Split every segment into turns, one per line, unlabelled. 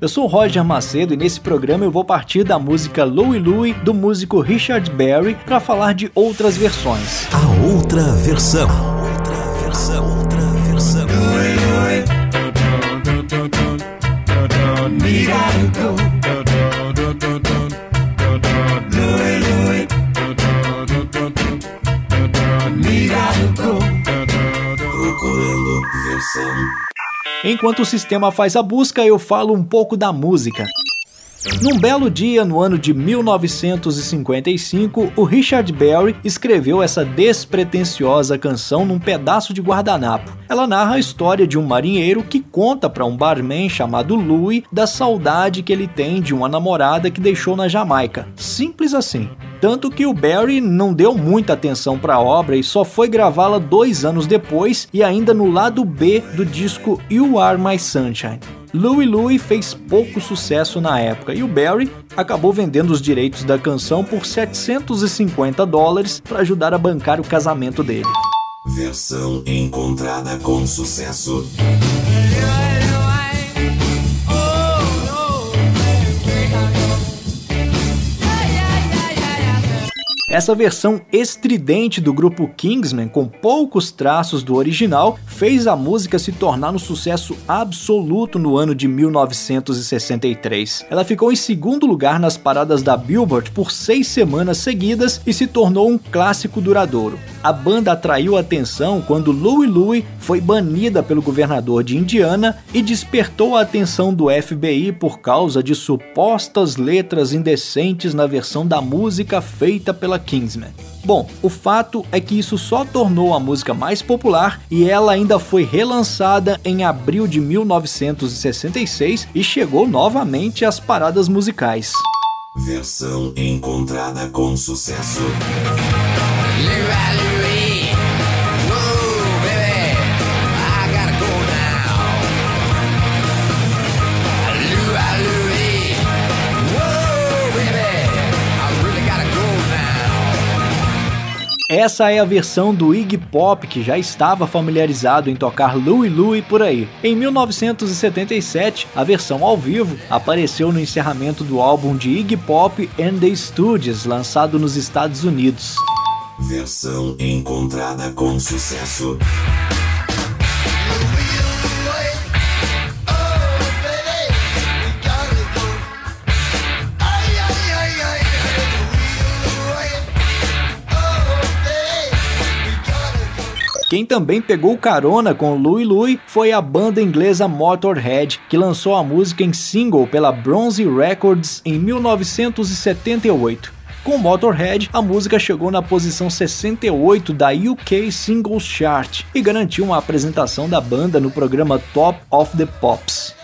Eu sou o Roger Macedo e nesse programa eu vou partir da música Louie Louie do músico Richard Berry para falar de outras versões.
A outra versão. A outra versão. Outra versão. Procurando versão.
Enquanto o sistema faz a busca, eu falo um pouco da música. Num belo dia, no ano de 1955, o Richard Berry escreveu essa despretensiosa canção num pedaço de guardanapo. Ela narra a história de um marinheiro que conta para um barman chamado Louis da saudade que ele tem de uma namorada que deixou na Jamaica. Simples assim. Tanto que o Barry não deu muita atenção para a obra e só foi gravá-la dois anos depois e ainda no lado B do disco You Are My Sunshine. Louie Louie fez pouco sucesso na época e o Barry acabou vendendo os direitos da canção por 750 dólares para ajudar a bancar o casamento dele.
Versão encontrada com sucesso.
Essa versão estridente do grupo Kingsman, com poucos traços do original, fez a música se tornar um sucesso absoluto no ano de 1963. Ela ficou em segundo lugar nas paradas da Billboard por seis semanas seguidas e se tornou um clássico duradouro. A banda atraiu atenção quando Louie Louie foi banida pelo governador de Indiana e despertou a atenção do FBI por causa de supostas letras indecentes na versão da música feita pela Kingsman. Bom, o fato é que isso só tornou a música mais popular e ela ainda foi relançada em abril de 1966 e chegou novamente às paradas musicais.
Versão encontrada com sucesso.
Essa é a versão do Iggy Pop que já estava familiarizado em tocar Louie Louie por aí. Em 1977, a versão ao vivo apareceu no encerramento do álbum de Iggy Pop and the Studios, lançado nos Estados Unidos.
Versão encontrada com sucesso.
Quem também pegou carona com Louie Louie foi a banda inglesa Motorhead, que lançou a música em single pela Bronze Records em 1978. Com Motorhead, a música chegou na posição 68 da UK Singles Chart e garantiu uma apresentação da banda no programa Top of the Pops.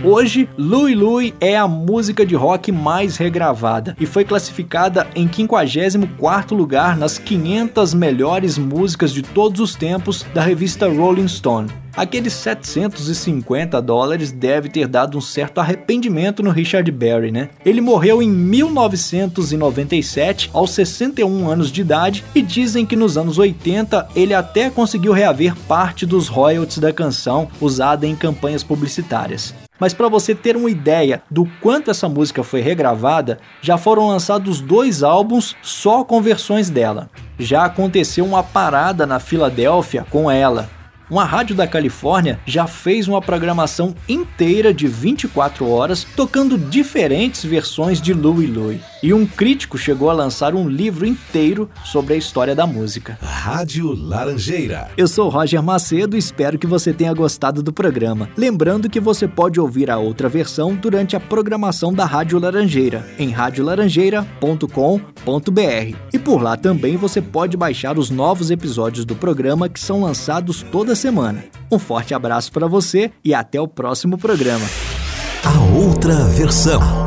Hoje, Louie Louie é a música de rock mais regravada e foi classificada em 54º lugar nas 500 melhores músicas de todos os tempos da revista Rolling Stone. Aqueles 750 dólares deve ter dado um certo arrependimento no Richard Berry, né? Ele morreu em 1997, aos 61 anos de idade, e dizem que nos anos 80 ele até conseguiu reaver parte dos royalties da canção usada em campanhas publicitárias. Mas para você ter uma ideia do quanto essa música foi regravada, já foram lançados dois álbuns só com versões dela. Já aconteceu uma parada na Filadélfia com ela, uma rádio da Califórnia já fez uma programação inteira de 24 horas tocando diferentes versões de Louie Louie. E um crítico chegou a lançar um livro inteiro sobre a história da música.
Rádio Laranjeira.
Eu sou Roger Macedo e espero que você tenha gostado do programa. Lembrando que você pode ouvir a outra versão durante a programação da Rádio Laranjeira em radiolaranjeira.com.br. E por lá também você pode baixar os novos episódios do programa que são lançados toda semana. Um forte abraço para você e até o próximo programa.
A outra versão.